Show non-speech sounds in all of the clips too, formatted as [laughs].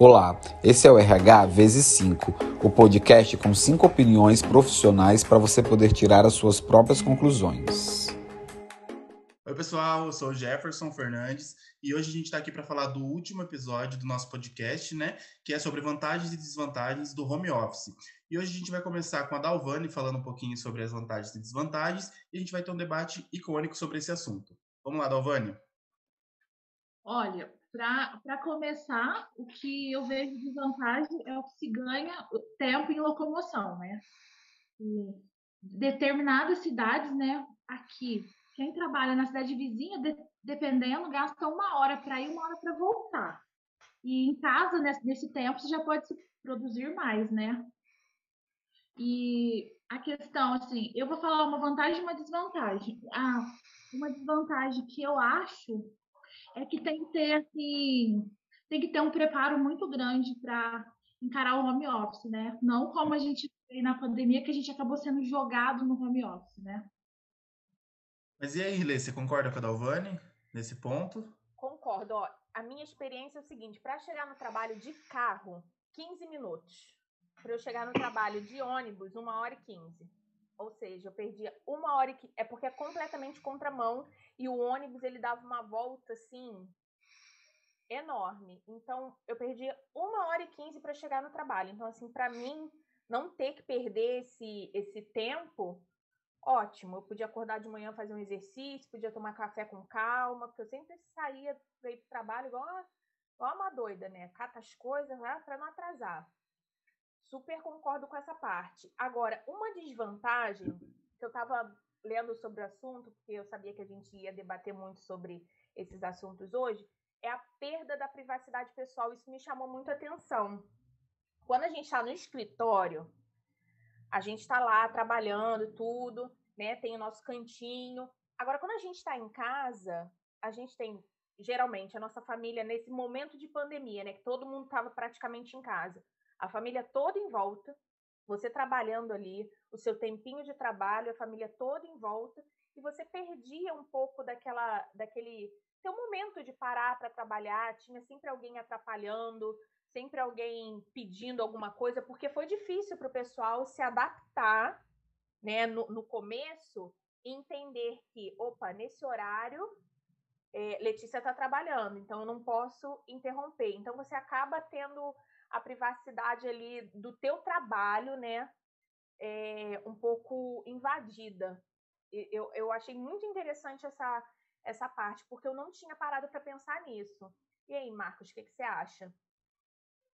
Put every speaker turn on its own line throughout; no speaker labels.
Olá, esse é o RH vezes 5, o podcast com cinco opiniões profissionais para você poder tirar as suas próprias conclusões.
Oi, pessoal, eu sou o Jefferson Fernandes e hoje a gente está aqui para falar do último episódio do nosso podcast, né? Que é sobre vantagens e desvantagens do home office. E hoje a gente vai começar com a Dalvani falando um pouquinho sobre as vantagens e desvantagens e a gente vai ter um debate icônico sobre esse assunto. Vamos lá, Dalvani.
Olha, para começar, o que eu vejo de vantagem é o que se ganha tempo em locomoção, né? E determinadas cidades, né? Aqui, quem trabalha na cidade vizinha, de, dependendo, gasta uma hora para ir, uma hora para voltar. E em casa, nesse, nesse tempo, você já pode se produzir mais, né? E a questão, assim, eu vou falar uma vantagem e uma desvantagem. Ah, uma desvantagem que eu acho é que tem que ter assim, tem que ter um preparo muito grande para encarar o home office, né? Não como a gente fez na pandemia, que a gente acabou sendo jogado no home office, né?
Mas e aí, Lê, você concorda com a Dalvani nesse ponto?
Concordo. Ó, a minha experiência é o seguinte: para chegar no trabalho de carro, 15 minutos. Para eu chegar no trabalho de ônibus, 1 hora e 15. Ou seja, eu perdia uma hora e é porque é completamente contramão e o ônibus ele dava uma volta assim enorme. Então eu perdia uma hora e quinze para chegar no trabalho. Então assim, para mim não ter que perder esse esse tempo, ótimo. Eu podia acordar de manhã fazer um exercício, podia tomar café com calma, porque eu sempre saía para ir para o trabalho igual, igual uma doida, né? Cata as coisas para não atrasar. Super concordo com essa parte. Agora, uma desvantagem que eu estava lendo sobre o assunto, porque eu sabia que a gente ia debater muito sobre esses assuntos hoje, é a perda da privacidade pessoal. Isso me chamou muito atenção. Quando a gente está no escritório, a gente está lá trabalhando tudo, né? Tem o nosso cantinho. Agora, quando a gente está em casa, a gente tem geralmente a nossa família nesse momento de pandemia, né? Que todo mundo estava praticamente em casa a família toda em volta, você trabalhando ali, o seu tempinho de trabalho, a família toda em volta, e você perdia um pouco daquela, daquele seu momento de parar para trabalhar, tinha sempre alguém atrapalhando, sempre alguém pedindo alguma coisa, porque foi difícil para o pessoal se adaptar, né, no, no começo, entender que, opa, nesse horário é, Letícia está trabalhando, então eu não posso interromper. Então você acaba tendo a privacidade ali do teu trabalho, né, é, um pouco invadida. Eu, eu achei muito interessante essa, essa parte, porque eu não tinha parado para pensar nisso. E aí, Marcos, o que, que você acha?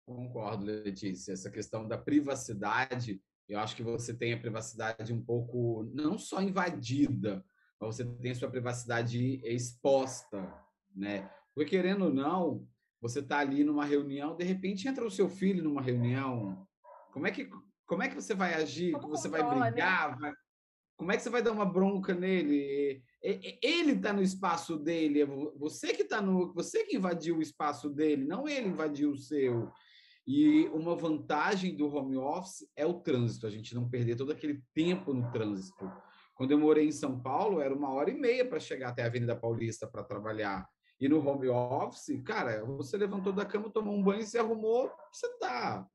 Concordo, Letícia. Essa questão da privacidade, eu acho que você tem a privacidade um pouco, não só invadida, mas você tem a sua privacidade exposta, né? Porque, querendo ou não, você está ali numa reunião, de repente entra o seu filho numa reunião. Como é que, como é que você vai agir? Como você vai né? brigar? Né? Vai... Como é que você vai dar uma bronca nele? Ele está no espaço dele, é você que está no, você que invadiu o espaço dele, não ele invadiu o seu. E uma vantagem do home office é o trânsito, a gente não perder todo aquele tempo no trânsito. Quando eu morei em São Paulo, era uma hora e meia para chegar até a Avenida Paulista para trabalhar. E no home office, cara, você levantou da cama, tomou um banho, se arrumou, você tá.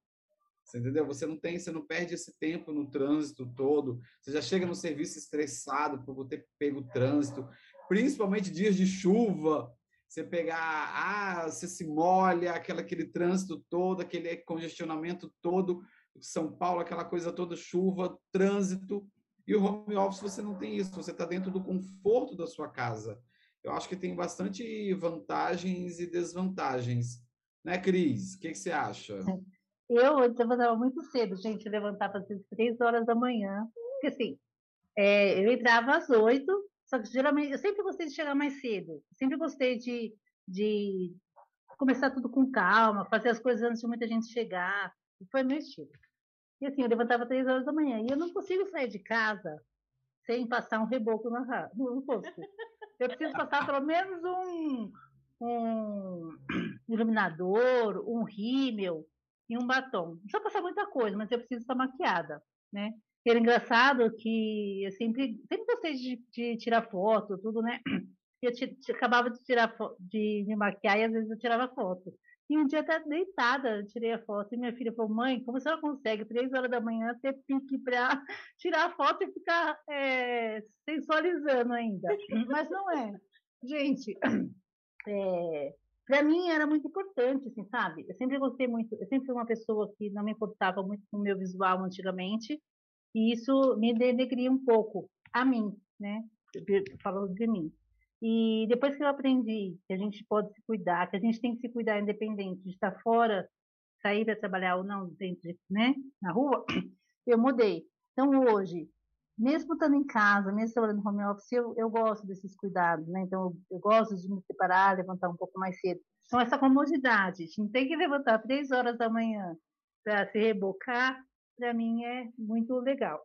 Você entendeu? Você não tem, você não perde esse tempo no trânsito todo. Você já chega no serviço estressado por ter pego o trânsito, principalmente dias de chuva. Você pegar, ah, você se molha, aquela, aquele trânsito todo, aquele congestionamento todo. São Paulo, aquela coisa toda, chuva, trânsito. E o home office você não tem isso, você está dentro do conforto da sua casa eu acho que tem bastante vantagens e desvantagens. Né, Cris? O que, que você acha?
Eu levantava muito cedo, gente, levantava às três horas da manhã. Porque assim, é, eu entrava às oito, só que geralmente eu sempre gostei de chegar mais cedo. Sempre gostei de, de começar tudo com calma, fazer as coisas antes de muita gente chegar. Foi meu estilo. E assim, eu levantava três horas da manhã. E eu não consigo sair de casa sem passar um reboco no, no rosto. Eu preciso passar pelo menos um, um [clears throat] iluminador, um rímel e um batom. Não precisa passar muita coisa, mas eu preciso estar maquiada, né? Era engraçado que eu sempre, sempre gostei de, de tirar foto, tudo, né? [clears throat] Eu acabava de tirar de me maquiar e às vezes eu tirava foto. E um dia até deitada, tirei a foto e minha filha falou: Mãe, como você consegue, três horas da manhã, ter pique para [laughs] tirar a foto e ficar é, sensualizando ainda? Mas não é. Gente, [clears throat] é, para mim era muito importante, assim, sabe? Eu sempre gostei muito, eu sempre fui uma pessoa que não me importava muito com o meu visual antigamente, e isso me denegria um pouco a mim, né? Falando de mim. E depois que eu aprendi que a gente pode se cuidar, que a gente tem que se cuidar independente de estar fora, sair para trabalhar ou não dentro, de, né, na rua, eu mudei. Então hoje, mesmo estando em casa, mesmo trabalhando no home office, eu, eu gosto desses cuidados, né? Então eu, eu gosto de me separar, levantar um pouco mais cedo. Então essa comodidade, a gente não tem que levantar três horas da manhã para se rebocar, para mim é muito legal.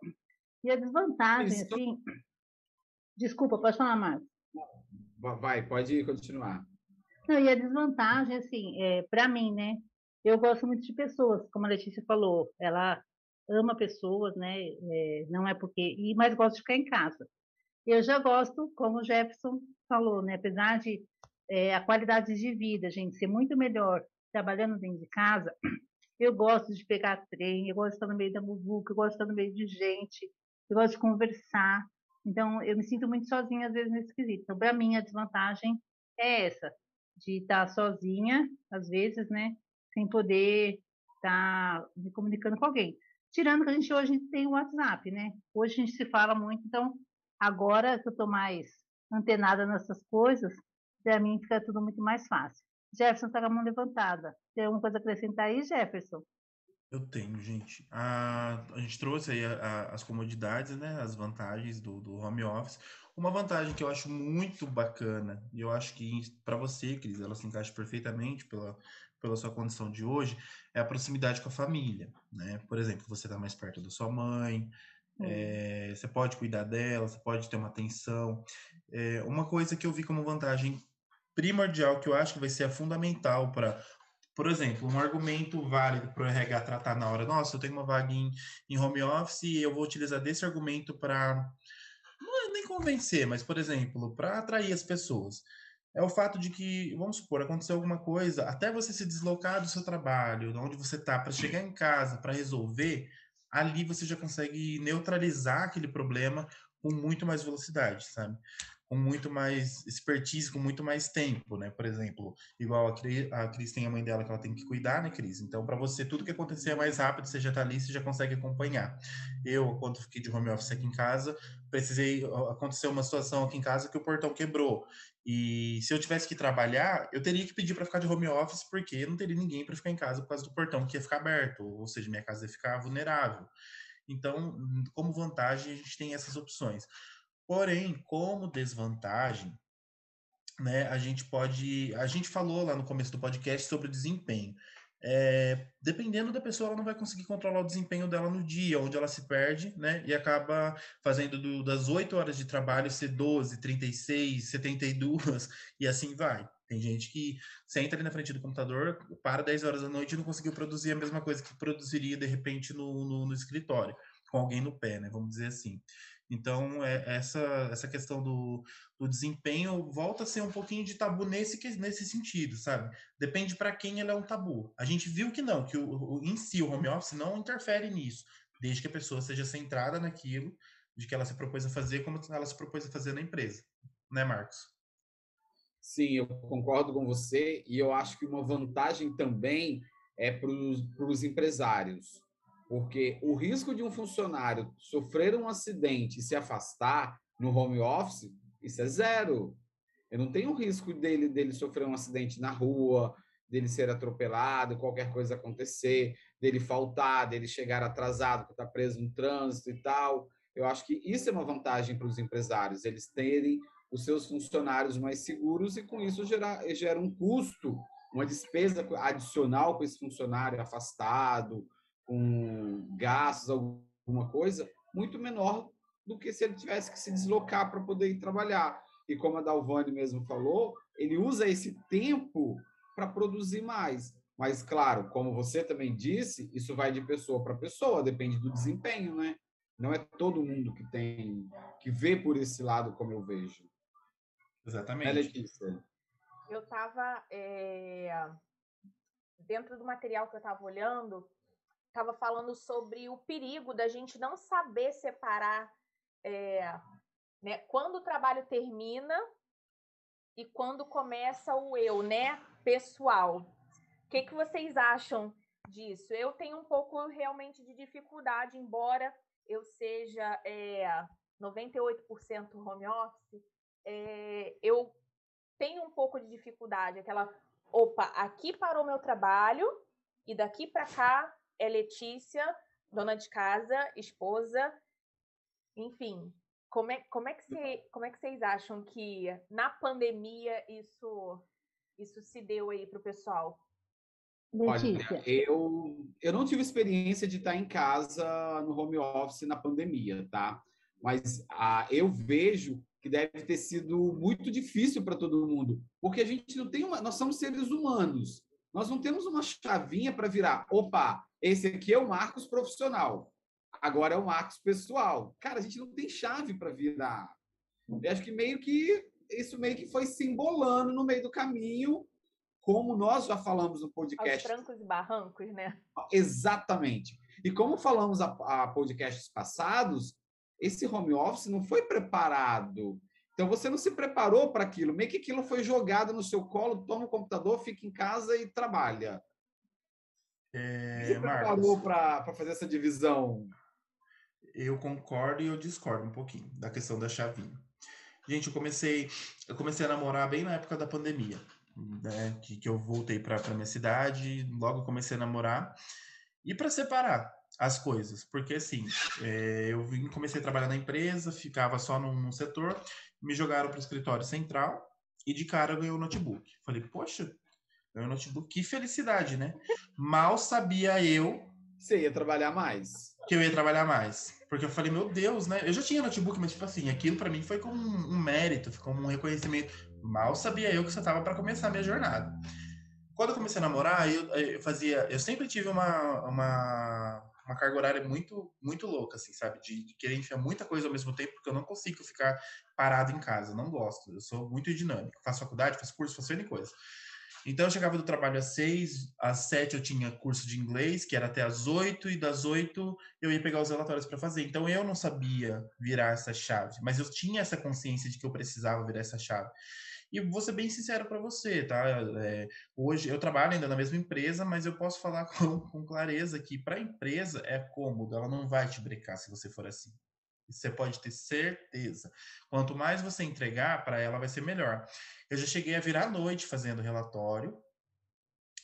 E a desvantagem, Isso. assim, desculpa, pode falar mais.
Vai, pode continuar.
Não, e a desvantagem, assim, é, para mim, né? Eu gosto muito de pessoas, como a Letícia falou, ela ama pessoas, né? É, não é porque. E mais gosto de ficar em casa. Eu já gosto, como o Jefferson falou, né? Apesar de é, a qualidade de vida, gente, ser muito melhor trabalhando dentro de casa, [clears throat] eu gosto de pegar trem, eu gosto de estar no meio da muvuca, eu gosto de estar no meio de gente, eu gosto de conversar. Então, eu me sinto muito sozinha, às vezes, nesse quesito. Então, para mim, a desvantagem é essa, de estar sozinha, às vezes, né, sem poder estar me comunicando com alguém. Tirando que a gente hoje tem o WhatsApp, né? Hoje a gente se fala muito, então, agora que eu estou mais antenada nessas coisas, para mim fica tudo muito mais fácil. Jefferson está com a mão levantada. Tem alguma coisa a acrescentar aí, Jefferson?
Eu tenho, gente. A, a gente trouxe aí a, a, as comodidades, né? As vantagens do, do home office. Uma vantagem que eu acho muito bacana, e eu acho que para você, Cris, ela se encaixa perfeitamente pela, pela sua condição de hoje, é a proximidade com a família, né? Por exemplo, você está mais perto da sua mãe, é, você pode cuidar dela, você pode ter uma atenção. É, uma coisa que eu vi como vantagem primordial, que eu acho que vai ser fundamental para por exemplo, um argumento válido para o RH tratar na hora, nossa, eu tenho uma vaga em, em home office e eu vou utilizar desse argumento para, não é nem convencer, mas, por exemplo, para atrair as pessoas. É o fato de que, vamos supor, aconteceu alguma coisa, até você se deslocar do seu trabalho, de onde você está, para chegar em casa, para resolver, ali você já consegue neutralizar aquele problema com muito mais velocidade, sabe? Com muito mais expertise, com muito mais tempo, né? Por exemplo, igual a Cris, a Cris tem a mãe dela que ela tem que cuidar, né, Cris? Então, para você, tudo que acontecer é mais rápido, você já tá ali, você já consegue acompanhar. Eu, quando fiquei de home office aqui em casa, precisei, aconteceu uma situação aqui em casa que o portão quebrou. E se eu tivesse que trabalhar, eu teria que pedir para ficar de home office, porque não teria ninguém para ficar em casa por causa do portão que ia ficar aberto, ou seja, minha casa ia ficar vulnerável. Então, como vantagem, a gente tem essas opções. Porém, como desvantagem, né, a gente pode. A gente falou lá no começo do podcast sobre o desempenho. É, dependendo da pessoa, ela não vai conseguir controlar o desempenho dela no dia, onde ela se perde, né? E acaba fazendo do, das 8 horas de trabalho ser 12, 36, 72, e assim vai. Tem gente que senta ali na frente do computador, para 10 horas da noite e não conseguiu produzir a mesma coisa que produziria, de repente, no, no, no escritório, com alguém no pé, né? Vamos dizer assim. Então, é, essa, essa questão do, do desempenho volta a ser um pouquinho de tabu nesse, nesse sentido, sabe? Depende para quem ele é um tabu. A gente viu que não, que o, o, em si o home office não interfere nisso, desde que a pessoa seja centrada naquilo de que ela se propôs a fazer, como ela se propôs a fazer na empresa. Né, Marcos?
Sim, eu concordo com você e eu acho que uma vantagem também é para os empresários porque o risco de um funcionário sofrer um acidente e se afastar no home office, isso é zero. Eu não tenho risco dele, dele sofrer um acidente na rua, dele ser atropelado, qualquer coisa acontecer, dele faltar, dele chegar atrasado, porque está preso no trânsito e tal. Eu acho que isso é uma vantagem para os empresários, eles terem os seus funcionários mais seguros e com isso gera, gera um custo, uma despesa adicional com esse funcionário afastado com gastos, alguma coisa, muito menor do que se ele tivesse que se deslocar para poder ir trabalhar. E como a Dalvani mesmo falou, ele usa esse tempo para produzir mais. Mas, claro, como você também disse, isso vai de pessoa para pessoa, depende do desempenho, né? Não é todo mundo que tem, que vê por esse lado como eu vejo.
Exatamente. É,
Eu estava é, dentro do material que eu estava olhando, estava falando sobre o perigo da gente não saber separar é, né, quando o trabalho termina e quando começa o eu, né, pessoal. O que, que vocês acham disso? Eu tenho um pouco realmente de dificuldade, embora eu seja é, 98% home office, é, eu tenho um pouco de dificuldade, aquela, opa, aqui parou meu trabalho e daqui para cá é Letícia, dona de casa, esposa, enfim. Como é, como, é que cê, como é que vocês acham que na pandemia isso, isso se deu aí para o pessoal?
Letícia. Olha, eu, eu não tive experiência de estar em casa no home office na pandemia, tá? Mas ah, eu vejo que deve ter sido muito difícil para todo mundo, porque a gente não tem uma, nós somos seres humanos, nós não temos uma chavinha para virar. Opa, esse aqui é o Marcos profissional, agora é o Marcos pessoal. Cara, a gente não tem chave para virar. Eu acho que meio que isso meio que foi simbolando no meio do caminho, como nós já falamos no podcast.
Aos trancos e barrancos, né?
Exatamente. E como falamos a, a podcasts passados, esse home office não foi preparado. Então você não se preparou para aquilo, meio que aquilo foi jogado no seu colo, toma o computador, fica em casa e trabalha. É, você preparou para fazer essa divisão?
Eu concordo e eu discordo um pouquinho da questão da chavinha. Gente, eu comecei, eu comecei a namorar bem na época da pandemia, né? Que, que eu voltei para minha cidade, logo comecei a namorar. E para separar, as coisas, porque assim, é, eu vim, comecei a trabalhar na empresa, ficava só num, num setor, me jogaram para o escritório central e de cara eu ganhei o um notebook. Falei, poxa, um notebook, que felicidade, né? Mal sabia eu.
Você ia trabalhar mais.
Que eu ia trabalhar mais. Porque eu falei, meu Deus, né? Eu já tinha notebook, mas tipo assim, aquilo para mim foi como um, um mérito, ficou um reconhecimento. Mal sabia eu que você tava para começar a minha jornada. Quando eu comecei a namorar, eu, eu fazia. Eu sempre tive uma, uma uma carga horária muito, muito louca, assim, sabe? De, de, querer enfiar muita coisa ao mesmo tempo, porque eu não consigo ficar parado em casa, não gosto. Eu sou muito dinâmico. Faço faculdade, faço curso, faço N coisa. Então eu chegava do trabalho às seis, às sete eu tinha curso de inglês, que era até às oito, e das oito eu ia pegar os relatórios para fazer. Então eu não sabia virar essa chave, mas eu tinha essa consciência de que eu precisava virar essa chave. E vou ser bem sincero para você, tá? É, hoje eu trabalho ainda na mesma empresa, mas eu posso falar [laughs] com, com clareza que para a empresa é cômodo, ela não vai te brecar se você for assim. Você pode ter certeza. Quanto mais você entregar, para ela vai ser melhor. Eu já cheguei a virar à noite fazendo relatório,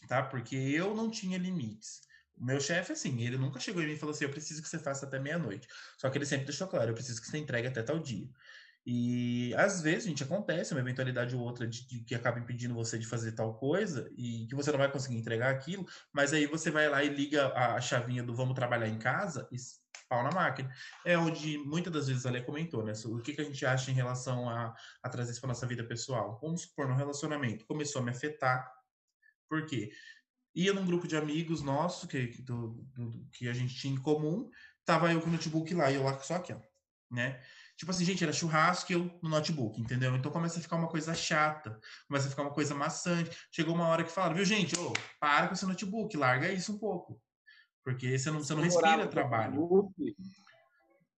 tá? Porque eu não tinha limites. O meu chefe, assim, ele nunca chegou em mim e falou assim: eu preciso que você faça até meia-noite. Só que ele sempre deixou claro: eu preciso que você entregue até tal dia. E às vezes, gente, acontece uma eventualidade ou outra de, de, que acaba impedindo você de fazer tal coisa e que você não vai conseguir entregar aquilo, mas aí você vai lá e liga a, a chavinha do vamos trabalhar em casa e pau na máquina. É onde muitas das vezes a Lê comentou, né? O que, que a gente acha em relação a, a trazer isso para nossa vida pessoal? Vamos supor, no relacionamento, começou a me afetar. Por quê? Ia num grupo de amigos nosso, que, do, do, que a gente tinha em comum, tava eu com o notebook lá e eu lá só aqui, ó, né? Tipo assim, gente, era churrasco eu no notebook, entendeu? Então começa a ficar uma coisa chata, começa a ficar uma coisa maçante. Chegou uma hora que falaram, viu, gente, ô, para com esse notebook, larga isso um pouco. Porque você não, você não respira trabalho.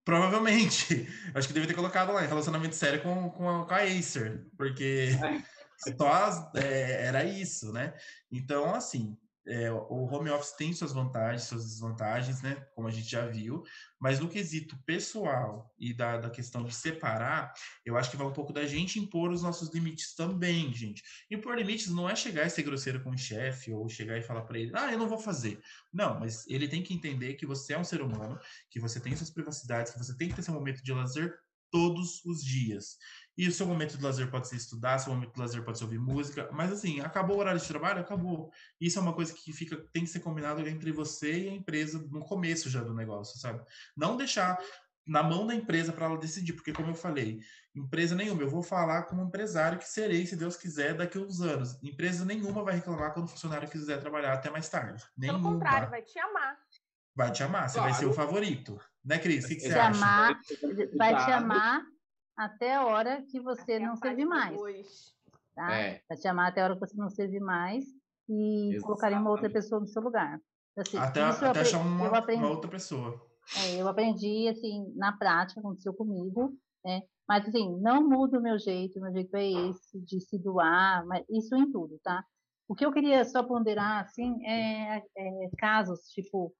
Provavelmente. [laughs] Acho que deve ter colocado lá, relacionamento sério com, com, a, com a Acer, porque [laughs] só é, era isso, né? Então, assim, é, o home office tem suas vantagens, suas desvantagens, né? Como a gente já viu, mas no quesito pessoal e da, da questão de separar, eu acho que vai um pouco da gente impor os nossos limites também, gente. Impor limites não é chegar e ser grosseiro com o chefe ou chegar e falar para ele, ah, eu não vou fazer. Não, mas ele tem que entender que você é um ser humano, que você tem suas privacidades, que você tem que ter seu momento de lazer todos os dias. E o seu momento de lazer pode ser estudar, seu momento de lazer pode ser ouvir música, mas assim, acabou o horário de trabalho, acabou. Isso é uma coisa que fica, tem que ser combinado entre você e a empresa no começo já do negócio, sabe? Não deixar na mão da empresa para ela decidir, porque como eu falei, empresa nenhuma, eu vou falar como empresário que serei, se Deus quiser, daqui a uns anos. Empresa nenhuma vai reclamar quando o funcionário quiser trabalhar até mais tarde. Nenhuma.
Pelo contrário, vai te amar.
Vai te amar, você claro. vai ser o favorito. Né, Cris? O que, que você acha?
Amar, vai te amar até a hora que você até não servir mais. Tá? É. Vai te amar até a hora que você não servir mais. e Exatamente. colocarem uma outra pessoa no seu lugar.
Assim, até até aprendi, achar uma, aprendi, uma outra pessoa.
É, eu aprendi, assim, na prática, aconteceu comigo, né? Mas, assim, não muda o meu jeito, o meu jeito é esse, de se doar, mas isso em tudo, tá? O que eu queria só ponderar, assim, é, é casos, tipo,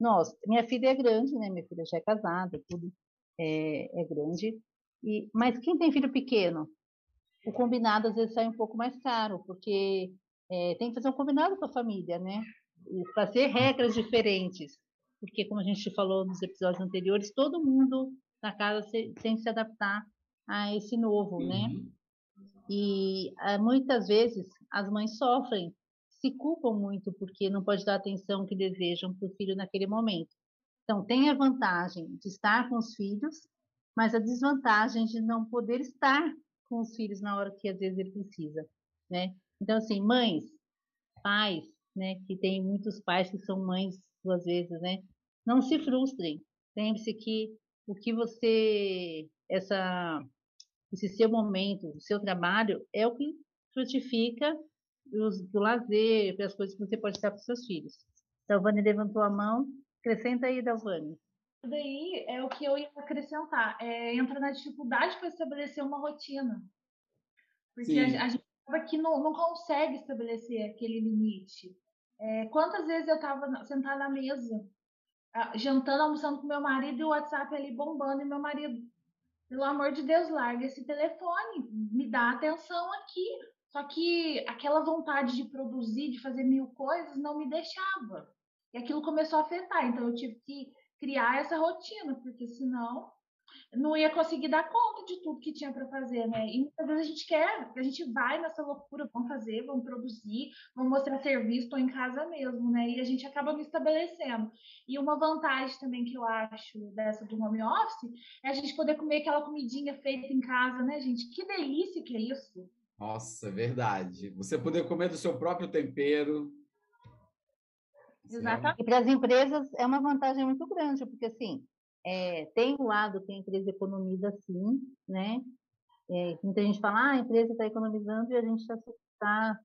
nós, minha filha é grande, né? Minha filha já é casada, tudo é, é grande. E, mas quem tem filho pequeno, o combinado às vezes sai um pouco mais caro, porque é, tem que fazer um combinado com a família, né? E fazer regras diferentes, porque como a gente falou nos episódios anteriores, todo mundo na casa tem que se adaptar a esse novo, né? uhum. né? E ah, muitas vezes as mães sofrem, se culpam muito porque não pode dar a atenção que desejam para o filho naquele momento. Então, tem a vantagem de estar com os filhos, mas a desvantagem de não poder estar com os filhos na hora que às vezes ele precisa, né? Então, assim, mães, pais, né, que tem muitos pais que são mães duas vezes, né? Não se frustrem. Lembre-se que o que você, essa esse seu momento, o seu trabalho, é o que frutifica os, do lazer, as coisas que você pode estar para os seus filhos. Dalvani levantou a mão. Acrescenta aí, Dalvani.
Daí é o que eu ia acrescentar. É, entra na dificuldade para estabelecer uma rotina. Porque a, a, gente aqui não, não consegue estabelecer aquele limite. É, quantas vezes eu estava sentada na mesa, jantando, almoçando com meu marido e o WhatsApp ali bombando, e meu marido, pelo amor de Deus, larga esse telefone, me dá atenção aqui. Só que aquela vontade de produzir, de fazer mil coisas, não me deixava. E aquilo começou a afetar. Então eu tive que criar essa rotina, porque senão não ia conseguir dar conta de tudo que tinha para fazer, né? E muitas vezes a gente quer, a gente vai nessa loucura, vamos fazer, vamos produzir, vamos mostrar serviço, estou em casa mesmo, né? E a gente acaba não estabelecendo. E uma vantagem também que eu acho dessa do home office é a gente poder comer aquela comidinha feita em casa, né, gente? Que delícia que é isso!
Nossa, é verdade. Você poder comer do seu próprio tempero.
Exatamente. E para as empresas é uma vantagem muito grande, porque assim, é, tem um lado que a empresa economiza sim, né? É, muita gente fala, ah, a empresa está economizando e a gente está tá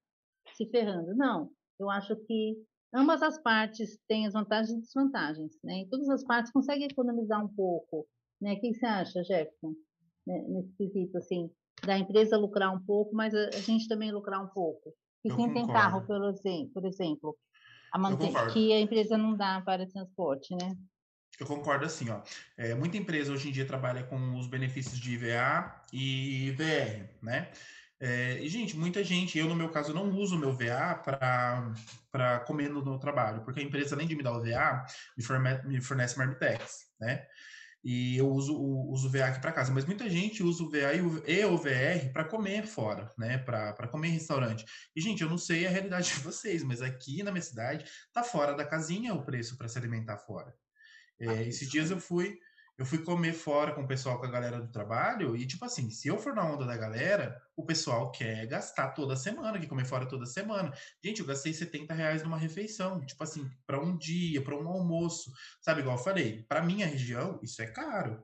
se ferrando. Não, eu acho que ambas as partes têm as vantagens e desvantagens, né? E todas as partes conseguem economizar um pouco, né? O que você acha, Jefferson, né? nesse quesito, assim, da empresa lucrar um pouco, mas a, a gente também lucrar um pouco? E quem tem carro, por exemplo, por exemplo a que a empresa não dá para transporte, né?
Eu concordo assim, ó. É, muita empresa hoje em dia trabalha com os benefícios de IVA e VR, né? É, e, gente, muita gente, eu no meu caso não uso o meu VA para comer no, no, trabalho, porque a empresa, além de me dar o VA, me fornece, me fornece Marmitex, né? E eu uso, uso o VA aqui para casa, mas muita gente usa o VA e o, VR para comer fora, né? Para comer em restaurante. E, gente, eu não sei a realidade [laughs] de vocês, mas aqui na minha cidade tá fora da casinha o preço para se alimentar fora. É, esses dias eu fui eu fui comer fora com o pessoal, com a galera do trabalho, e tipo assim, se eu for na onda da galera, o pessoal quer gastar toda semana, quer comer fora toda semana. Gente, eu gastei 70 reais numa refeição, tipo assim, para um dia, para um almoço. Sabe, igual eu falei, para minha região, isso é caro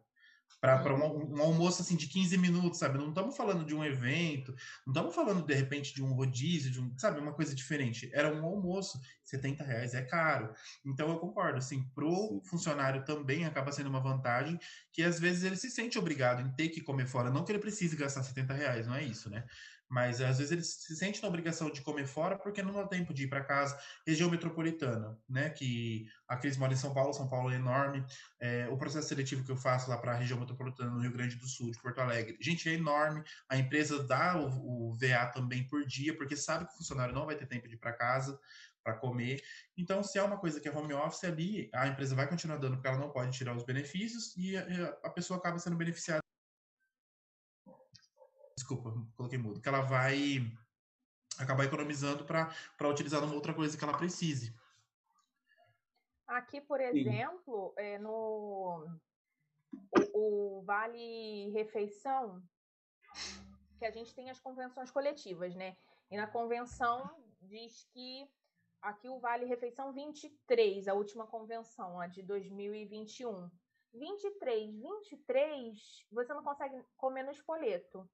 para um, um, almoço assim de 15 minutos, sabe? Não estamos falando de um evento, não estamos falando de repente de um rodízio, de um, sabe, uma coisa diferente. Era um almoço, 70 reais é caro. Então eu concordo, assim, pro funcionário também acaba sendo uma vantagem que às vezes ele se sente obrigado em ter que comer fora, não que ele precise gastar 70 reais, não é isso, né? Mas às vezes ele se sente na obrigação de comer fora porque não dá tempo de ir para casa. Região metropolitana, né? Que aqueles moram em São Paulo, São Paulo é enorme. É, o processo seletivo que eu faço lá para a região metropolitana no Rio Grande do Sul, de Porto Alegre, gente, é enorme. A empresa dá o, o VA também por dia, porque sabe que o funcionário não vai ter tempo de ir para casa para comer. Então, se é uma coisa que é home office ali, a empresa vai continuar dando porque ela não pode tirar os benefícios e a, a pessoa acaba sendo beneficiada desculpa, coloquei mudo, que ela vai acabar economizando para utilizar numa outra coisa que ela precise.
Aqui, por exemplo, é, no o, o, Vale Refeição, que a gente tem as convenções coletivas, né? E na convenção diz que aqui o Vale Refeição 23, a última convenção, a de 2021. 23, 23, você não consegue comer no espoleto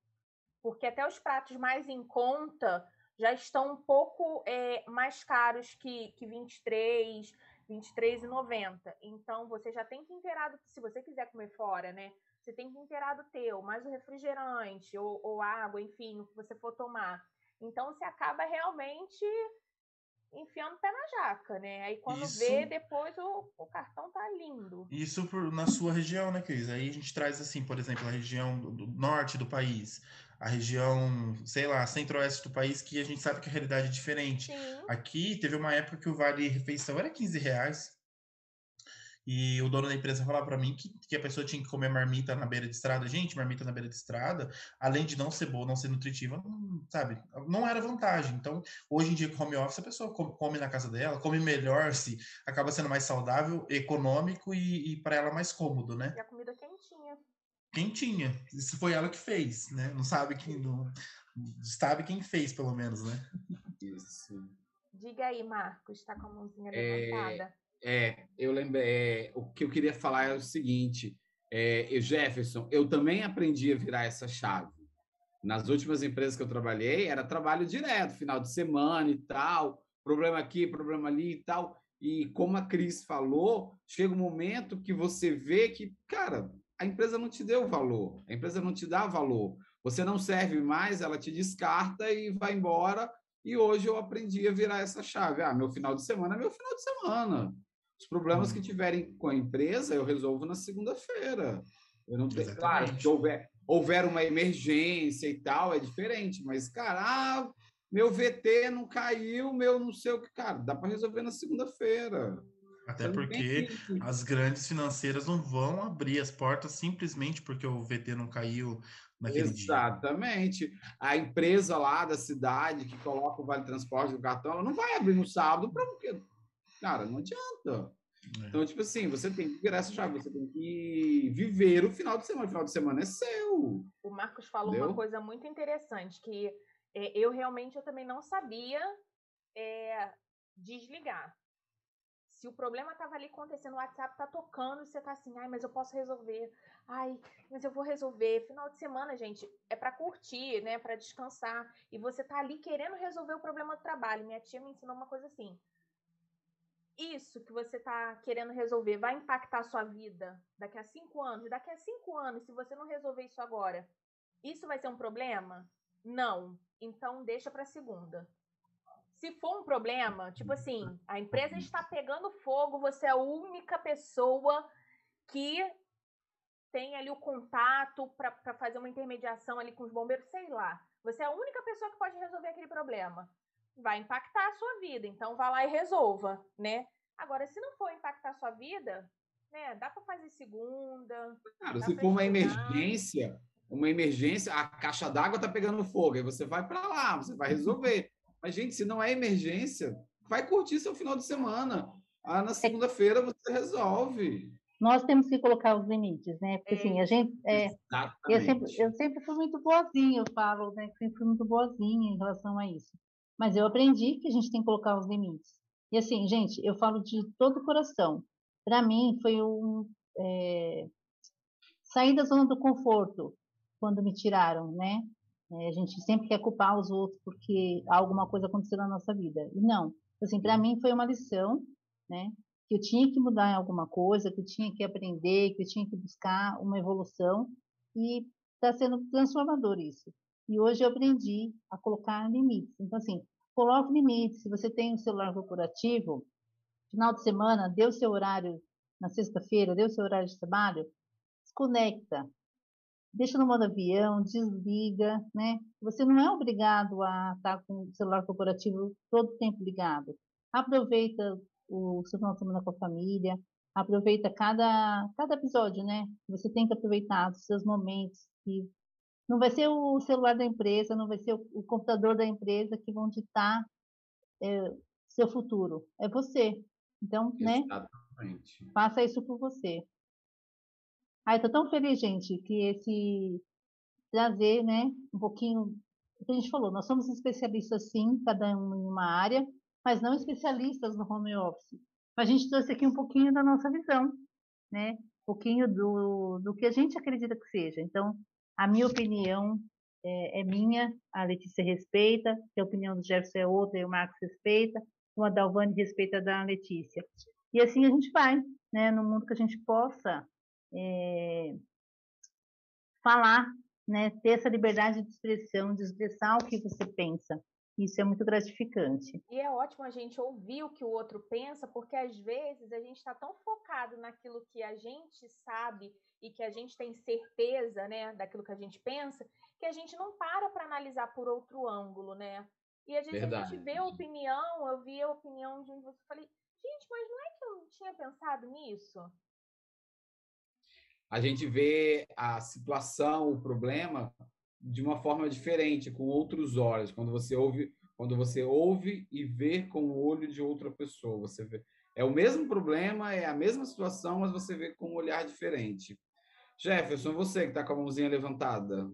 porque até os pratos mais em conta já estão um pouco é, mais caros que, que 23, 23,90. Então, você já tem que inteirar, se você quiser comer fora, né? Você tem que inteirar do teu, mais o refrigerante ou, ou água, enfim, o que você for tomar. Então, você acaba realmente enfiando o pé na jaca, né? Aí quando Isso... vê, depois o, o cartão tá lindo.
Isso por, na sua região, né, Cris? Aí a gente traz assim, por exemplo, a região do, do norte do país, a região, sei lá, centro-oeste do país, que a gente sabe que a realidade é diferente.
Sim.
Aqui teve uma época que o vale refeição era 15 reais. E o dono da empresa falava para mim que, que a pessoa tinha que comer marmita na beira de estrada. Gente, marmita na beira de estrada, além de não ser boa, não ser nutritiva, não, sabe, não era vantagem. Então, hoje em dia, com home office, a pessoa come, na casa dela, come melhor, se acaba sendo mais saudável, econômico e, e para ela mais cômodo, né?
E a comida quentinha.
Quentinha. Isso foi ela que fez, né? Não sabe quem. Não, sabe quem fez, pelo menos, né?
Isso.
Diga aí, Marcos, está com a mãozinha levantada.
É é, eu lembrei. É, o que eu queria falar é o seguinte: é, eu, Jefferson, eu também aprendi a virar essa chave. Nas últimas empresas que eu trabalhei, era trabalho direto, final de semana e tal, problema aqui, problema ali e tal. E como a Cris falou, chega um momento que você vê que, cara, a empresa não te deu valor, a empresa não te dá valor. Você não serve mais, ela te descarta e vai embora. E hoje eu aprendi a virar essa chave. Ah, meu final de semana é meu final de semana. Os problemas que uhum. tiverem com a empresa, eu resolvo na segunda-feira. Eu não tenho, claro, se houver, houver uma emergência e tal, é diferente, mas, cara, ah, meu VT não caiu, meu não sei o que, cara, dá para resolver na segunda-feira.
Até porque as grandes financeiras não vão abrir as portas simplesmente porque o VT não caiu naquele
Exatamente. dia. Exatamente. A empresa lá da cidade que coloca o Vale Transporte no cartão, ela não vai abrir no sábado para quê? Cara, não adianta. É. Então, tipo assim, você tem que virar essa chave, você tem que viver o final de semana. O final de semana é seu.
O Marcos falou Entendeu? uma coisa muito interessante, que é, eu realmente eu também não sabia é, desligar. Se o problema estava ali acontecendo, o WhatsApp tá tocando, você tá assim, ai, mas eu posso resolver. Ai, mas eu vou resolver. Final de semana, gente, é para curtir, né, para descansar. E você tá ali querendo resolver o problema do trabalho. Minha tia me ensinou uma coisa assim: isso que você está querendo resolver vai impactar a sua vida daqui a cinco anos? Daqui a cinco anos, se você não resolver isso agora, isso vai ser um problema? Não. Então deixa para segunda. Se for um problema, tipo assim, a empresa está pegando fogo, você é a única pessoa que tem ali o contato para fazer uma intermediação ali com os bombeiros, sei lá. Você é a única pessoa que pode resolver aquele problema vai impactar a sua vida. Então vá lá e resolva, né? Agora, se não for impactar a sua vida, né, dá para fazer segunda.
Cara, se for uma emergência, uma emergência, a caixa d'água tá pegando fogo, aí você vai para lá, você vai resolver. Mas gente, se não é emergência, vai curtir seu final de semana. Ah, na segunda-feira você resolve.
Nós temos que colocar os limites, né? Porque assim, a gente. É, eu, sempre, eu sempre fui muito boazinha, eu falo, né? Sempre fui muito boazinha em relação a isso. Mas eu aprendi que a gente tem que colocar os limites. E assim, gente, eu falo de todo o coração. Para mim, foi um. É, sair da zona do conforto quando me tiraram, né? É, a gente sempre quer culpar os outros porque alguma coisa aconteceu na nossa vida. E não. Assim, para mim foi uma lição, né? Que eu tinha que mudar em alguma coisa, que eu tinha que aprender, que eu tinha que buscar uma evolução. E está sendo transformador isso. E hoje eu aprendi a colocar limites. Então, assim, coloque limites. Se você tem um celular corporativo, final de semana, o seu horário na sexta-feira, o seu horário de trabalho, desconecta. Deixa no modo avião, desliga, né? Você não é obrigado a estar com o celular corporativo todo o tempo ligado. Aproveita o seu final de semana com a família, aproveita cada, cada episódio, né? Você tem que aproveitar os seus momentos que não vai ser o celular da empresa, não vai ser o, o computador da empresa que vão ditar é, seu futuro. É você. Então, né, Exatamente. né? Faça isso por você. Ai, tô tão feliz, gente, que esse trazer, né, um pouquinho o que a gente falou, nós somos especialistas sim, cada um em uma área, mas não especialistas no home office. A gente trouxe aqui um pouquinho da nossa visão, né? Um pouquinho do, do que a gente acredita que seja. Então, a minha opinião é, é, minha, a Letícia respeita, a opinião do Jefferson é outra e o Marcos respeita, uma da Alvane respeita da Letícia. E assim a gente vai, né, no mundo que a gente possa é, falar, né, ter essa liberdade de expressão, de expressar o que você pensa. Isso é muito gratificante.
E é ótimo a gente ouvir o que o outro pensa, porque às vezes a gente está tão focado naquilo que a gente sabe e que a gente tem certeza, né, daquilo que a gente pensa, que a gente não para para analisar por outro ângulo, né? E às vezes Verdade. a gente vê a opinião, eu vi a opinião de um você falei, gente, mas não é que eu não tinha pensado nisso?
A gente vê a situação, o problema de uma forma diferente, com outros olhos. Quando você ouve, quando você ouve e vê com o olho de outra pessoa, você vê é o mesmo problema, é a mesma situação, mas você vê com um olhar diferente. Jefferson, você que está com a mãozinha levantada.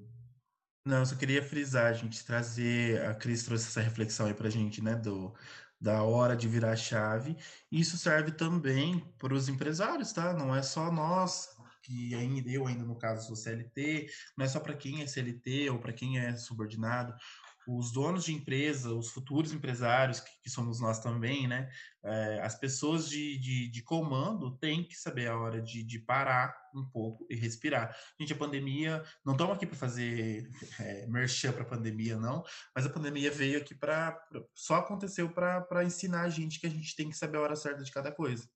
Não, eu só queria frisar, gente, trazer. A Cris trouxe essa reflexão aí para a gente, né, do, da hora de virar a chave. Isso serve também para os empresários, tá? Não é só nós que ainda eu ainda no caso sou CLT, não é só para quem é CLT ou para quem é subordinado, os donos de empresa, os futuros empresários, que, que somos nós também, né? É, as pessoas de, de, de, comando têm que saber a hora de, de parar um pouco e respirar. Gente, a pandemia, não estamos aqui para fazer é, merchan para a pandemia, não, mas a pandemia veio aqui para. Só aconteceu para ensinar a gente que a gente tem que saber a hora certa de cada coisa.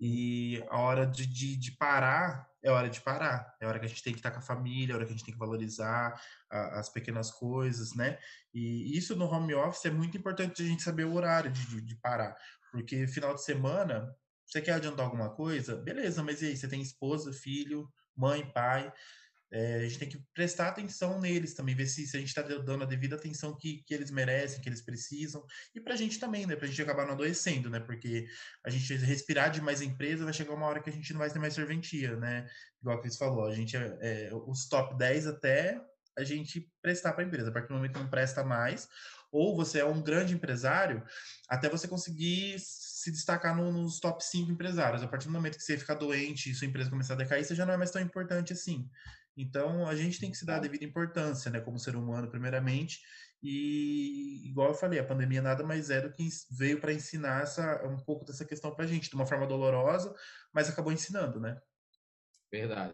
E a hora de, de, de, parar é hora de parar. É hora que a gente tem que estar com a família, é hora que a gente tem que valorizar a, as pequenas coisas, né? E isso no home office é muito importante a gente saber o horário de, de, parar. Porque final de semana, você quer adiantar alguma coisa? Beleza, mas e aí? Você tem esposa, filho, mãe, pai. É, a gente tem que prestar atenção neles também, ver se, se a gente está dando a devida atenção que, que eles merecem, que eles precisam. E para a gente também, né? Para a gente acabar não adoecendo, né? Porque a gente respirar de mais empresa vai chegar uma hora que a gente não vai ter mais serventia, né? Igual a Cris falou, a gente é, é os top 10 até a gente prestar para a empresa. A partir do momento que não presta mais, ou você é um grande empresário, até você conseguir se destacar no, nos top 5 empresários. A partir do momento que você ficar doente e sua empresa começar a decair, você já não é mais tão importante assim. Então, a gente tem que se dar a devida importância, né, como ser humano, primeiramente. E, igual eu falei, a pandemia nada mais é do que veio para ensinar essa, um pouco dessa questão para a gente, de uma forma dolorosa, mas acabou ensinando, né?
Verdade.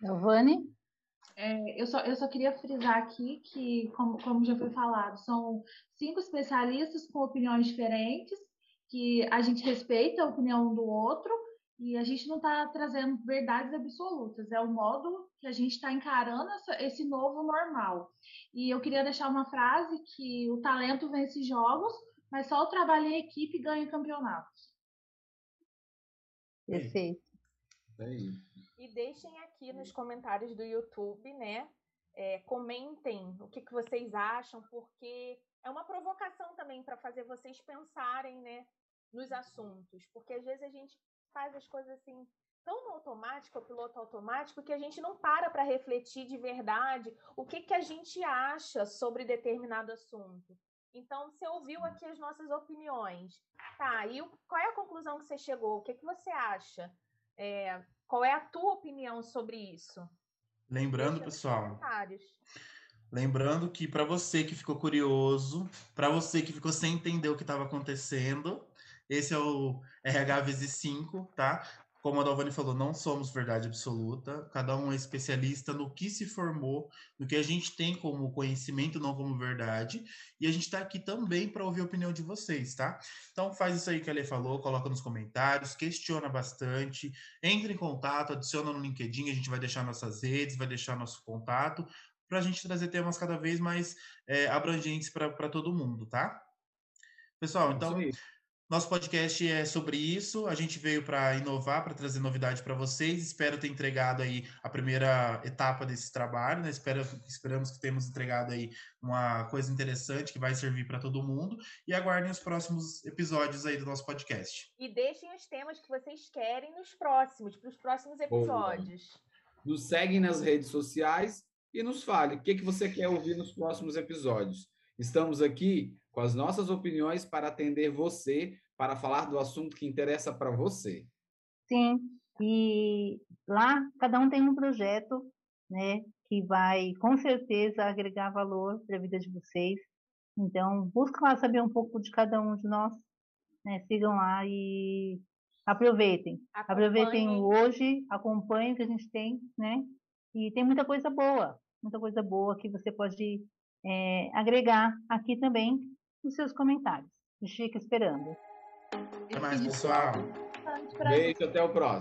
Giovanni?
É, eu, só, eu só queria frisar aqui que, como, como já foi falado, são cinco especialistas com opiniões diferentes, que a gente respeita a opinião do outro, e a gente não está trazendo verdades absolutas, é o modo que a gente está encarando essa, esse novo normal. E eu queria deixar uma frase que o talento vence jogos, mas só o trabalho em equipe ganha campeonatos.
Perfeito.
É
e deixem aqui nos comentários do YouTube, né? É, comentem o que, que vocês acham, porque é uma provocação também para fazer vocês pensarem, né? Nos assuntos, porque às vezes a gente faz as coisas assim tão no automático, o piloto automático, que a gente não para para refletir de verdade o que, que a gente acha sobre determinado assunto. Então, você ouviu aqui as nossas opiniões. Tá, e qual é a conclusão que você chegou? O que, que você acha? É, qual é a tua opinião sobre isso?
Lembrando, pessoal. Lembrando que para você que ficou curioso, para você que ficou sem entender o que estava acontecendo, esse é o RH vezes 5, tá? Como a Dalvani falou, não somos verdade absoluta. Cada um é especialista no que se formou, no que a gente tem como conhecimento, não como verdade. E a gente está aqui também para ouvir a opinião de vocês, tá? Então faz isso aí que a Lê falou, coloca nos comentários, questiona bastante, entre em contato, adiciona no LinkedIn, a gente vai deixar nossas redes, vai deixar nosso contato, para a gente trazer temas cada vez mais é, abrangentes para todo mundo, tá? Pessoal, então. Nosso podcast é sobre isso. A gente veio para inovar, para trazer novidade para vocês. Espero ter entregado aí a primeira etapa desse trabalho. Né? Espero, esperamos que tenhamos entregado aí uma coisa interessante que vai servir para todo mundo. E aguardem os próximos episódios aí do nosso podcast.
E deixem os temas que vocês querem nos próximos, para os próximos episódios. Boa.
Nos seguem nas redes sociais e nos fale o que, que você quer ouvir nos próximos episódios. Estamos aqui com as nossas opiniões para atender você, para falar do assunto que interessa para você.
Sim, e lá cada um tem um projeto, né, que vai com certeza agregar valor para a vida de vocês. Então, busca lá saber um pouco de cada um de nós, né? sigam lá e aproveitem. Aproveitem o hoje, acompanhem o que a gente tem, né? E tem muita coisa boa, muita coisa boa que você pode é, agregar aqui também nos seus comentários. A gente fica esperando.
Até mais, pessoal.
Beijo, até o próximo.